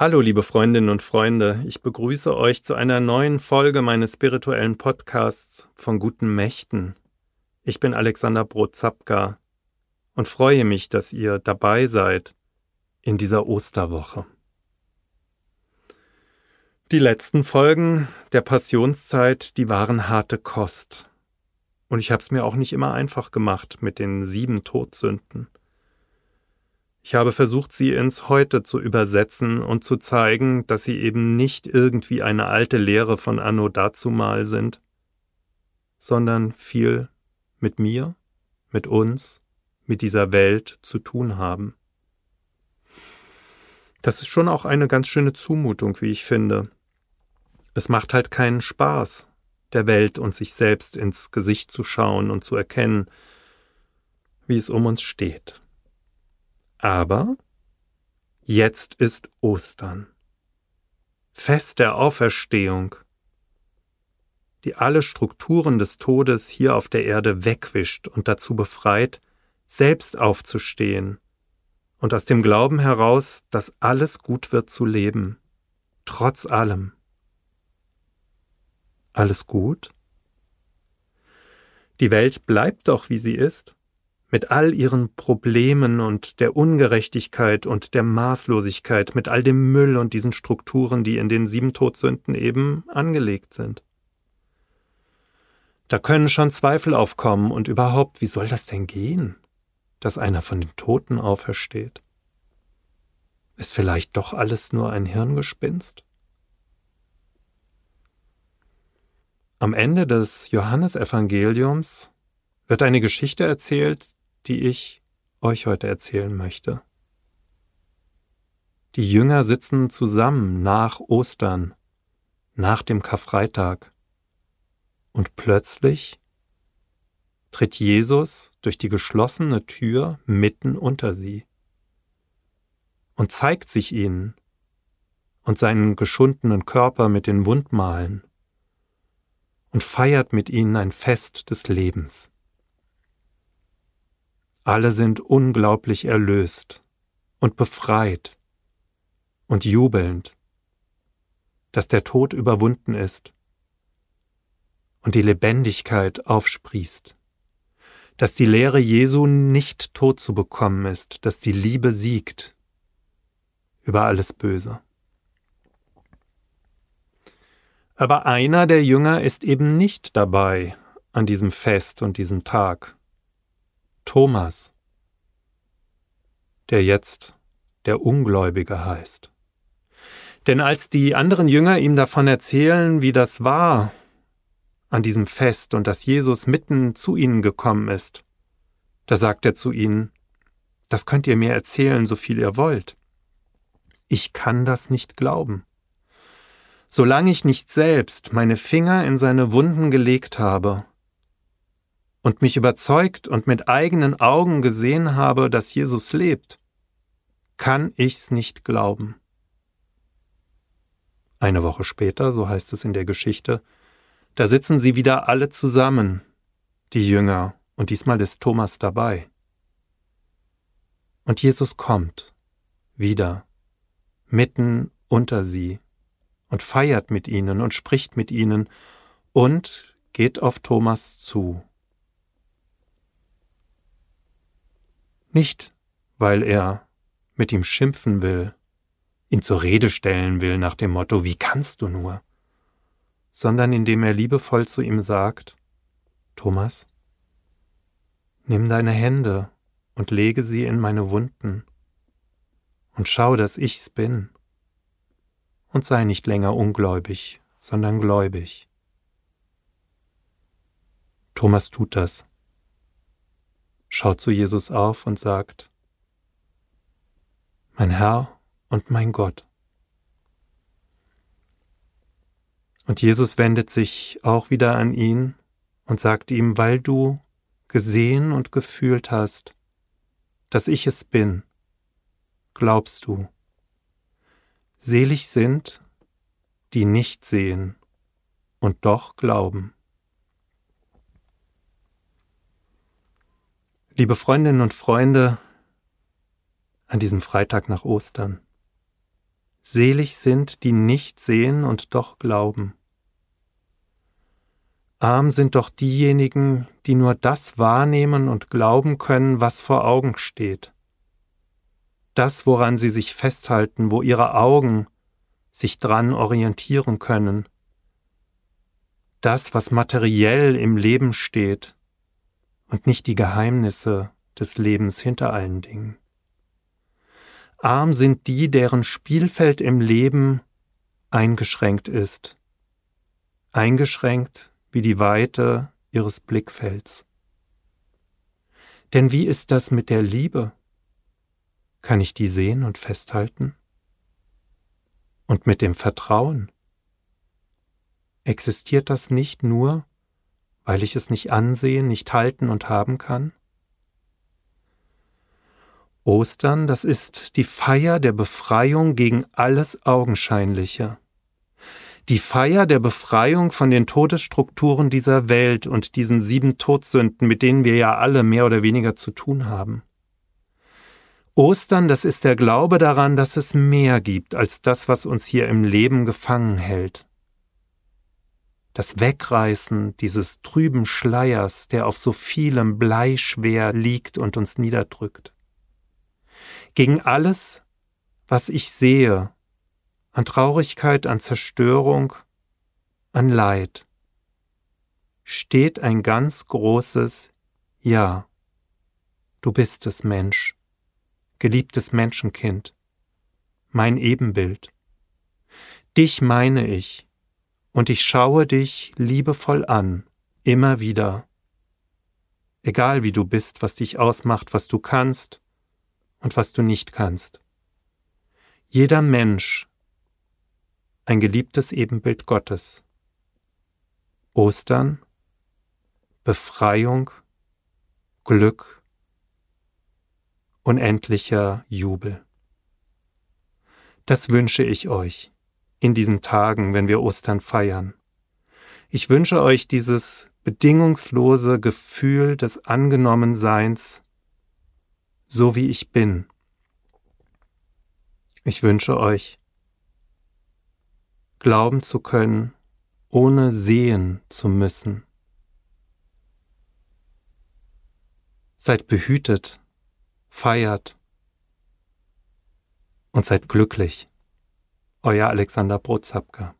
Hallo, liebe Freundinnen und Freunde, ich begrüße euch zu einer neuen Folge meines spirituellen Podcasts von guten Mächten. Ich bin Alexander Brotzapka und freue mich, dass ihr dabei seid in dieser Osterwoche. Die letzten Folgen der Passionszeit, die waren harte Kost. Und ich habe es mir auch nicht immer einfach gemacht mit den sieben Todsünden. Ich habe versucht, sie ins Heute zu übersetzen und zu zeigen, dass sie eben nicht irgendwie eine alte Lehre von Anno dazumal sind, sondern viel mit mir, mit uns, mit dieser Welt zu tun haben. Das ist schon auch eine ganz schöne Zumutung, wie ich finde. Es macht halt keinen Spaß, der Welt und sich selbst ins Gesicht zu schauen und zu erkennen, wie es um uns steht. Aber jetzt ist Ostern. Fest der Auferstehung, die alle Strukturen des Todes hier auf der Erde wegwischt und dazu befreit, selbst aufzustehen und aus dem Glauben heraus, dass alles gut wird zu leben, trotz allem. Alles gut? Die Welt bleibt doch, wie sie ist mit all ihren Problemen und der Ungerechtigkeit und der Maßlosigkeit, mit all dem Müll und diesen Strukturen, die in den sieben Todsünden eben angelegt sind. Da können schon Zweifel aufkommen und überhaupt, wie soll das denn gehen, dass einer von den Toten aufersteht? Ist vielleicht doch alles nur ein Hirngespinst? Am Ende des Johannesevangeliums wird eine Geschichte erzählt, die ich euch heute erzählen möchte. Die Jünger sitzen zusammen nach Ostern, nach dem Karfreitag, und plötzlich tritt Jesus durch die geschlossene Tür mitten unter sie und zeigt sich ihnen und seinen geschundenen Körper mit den Wundmalen und feiert mit ihnen ein Fest des Lebens. Alle sind unglaublich erlöst und befreit und jubelnd, dass der Tod überwunden ist und die Lebendigkeit aufsprießt, dass die Lehre Jesu nicht tot zu bekommen ist, dass die Liebe siegt über alles Böse. Aber einer der Jünger ist eben nicht dabei an diesem Fest und diesem Tag. Thomas, der jetzt der Ungläubige heißt. Denn als die anderen Jünger ihm davon erzählen, wie das war an diesem Fest und dass Jesus mitten zu ihnen gekommen ist, da sagt er zu ihnen, das könnt ihr mir erzählen, so viel ihr wollt. Ich kann das nicht glauben. Solange ich nicht selbst meine Finger in seine Wunden gelegt habe und mich überzeugt und mit eigenen Augen gesehen habe, dass Jesus lebt, kann ich's nicht glauben. Eine Woche später, so heißt es in der Geschichte, da sitzen sie wieder alle zusammen, die Jünger, und diesmal ist Thomas dabei. Und Jesus kommt wieder mitten unter sie und feiert mit ihnen und spricht mit ihnen und geht auf Thomas zu. Nicht, weil er mit ihm schimpfen will, ihn zur Rede stellen will nach dem Motto, wie kannst du nur, sondern indem er liebevoll zu ihm sagt, Thomas, nimm deine Hände und lege sie in meine Wunden und schau, dass ich's bin, und sei nicht länger ungläubig, sondern gläubig. Thomas tut das schaut zu Jesus auf und sagt, Mein Herr und mein Gott. Und Jesus wendet sich auch wieder an ihn und sagt ihm, weil du gesehen und gefühlt hast, dass ich es bin, glaubst du. Selig sind, die nicht sehen und doch glauben. Liebe Freundinnen und Freunde, an diesem Freitag nach Ostern, Selig sind, die nicht sehen und doch glauben. Arm sind doch diejenigen, die nur das wahrnehmen und glauben können, was vor Augen steht. Das, woran sie sich festhalten, wo ihre Augen sich dran orientieren können. Das, was materiell im Leben steht und nicht die Geheimnisse des Lebens hinter allen Dingen. Arm sind die, deren Spielfeld im Leben eingeschränkt ist. Eingeschränkt wie die Weite ihres Blickfelds. Denn wie ist das mit der Liebe? Kann ich die sehen und festhalten? Und mit dem Vertrauen? Existiert das nicht nur, weil ich es nicht ansehen, nicht halten und haben kann? Ostern, das ist die Feier der Befreiung gegen alles Augenscheinliche die Feier der Befreiung von den Todesstrukturen dieser Welt und diesen sieben Todsünden, mit denen wir ja alle mehr oder weniger zu tun haben. Ostern, das ist der Glaube daran, dass es mehr gibt als das, was uns hier im Leben gefangen hält. Das Wegreißen dieses trüben Schleiers, der auf so vielem bleischwer liegt und uns niederdrückt. Gegen alles, was ich sehe an Traurigkeit, an Zerstörung, an Leid, steht ein ganz großes Ja. Du bist es, Mensch, geliebtes Menschenkind, mein Ebenbild. Dich meine ich, und ich schaue dich liebevoll an, immer wieder. Egal wie du bist, was dich ausmacht, was du kannst und was du nicht kannst. Jeder Mensch ein geliebtes Ebenbild Gottes. Ostern, Befreiung, Glück, unendlicher Jubel. Das wünsche ich euch in diesen Tagen, wenn wir Ostern feiern. Ich wünsche euch dieses bedingungslose Gefühl des Angenommenseins, so wie ich bin. Ich wünsche euch glauben zu können, ohne sehen zu müssen. Seid behütet, feiert und seid glücklich. Euer Alexander Brotzapka.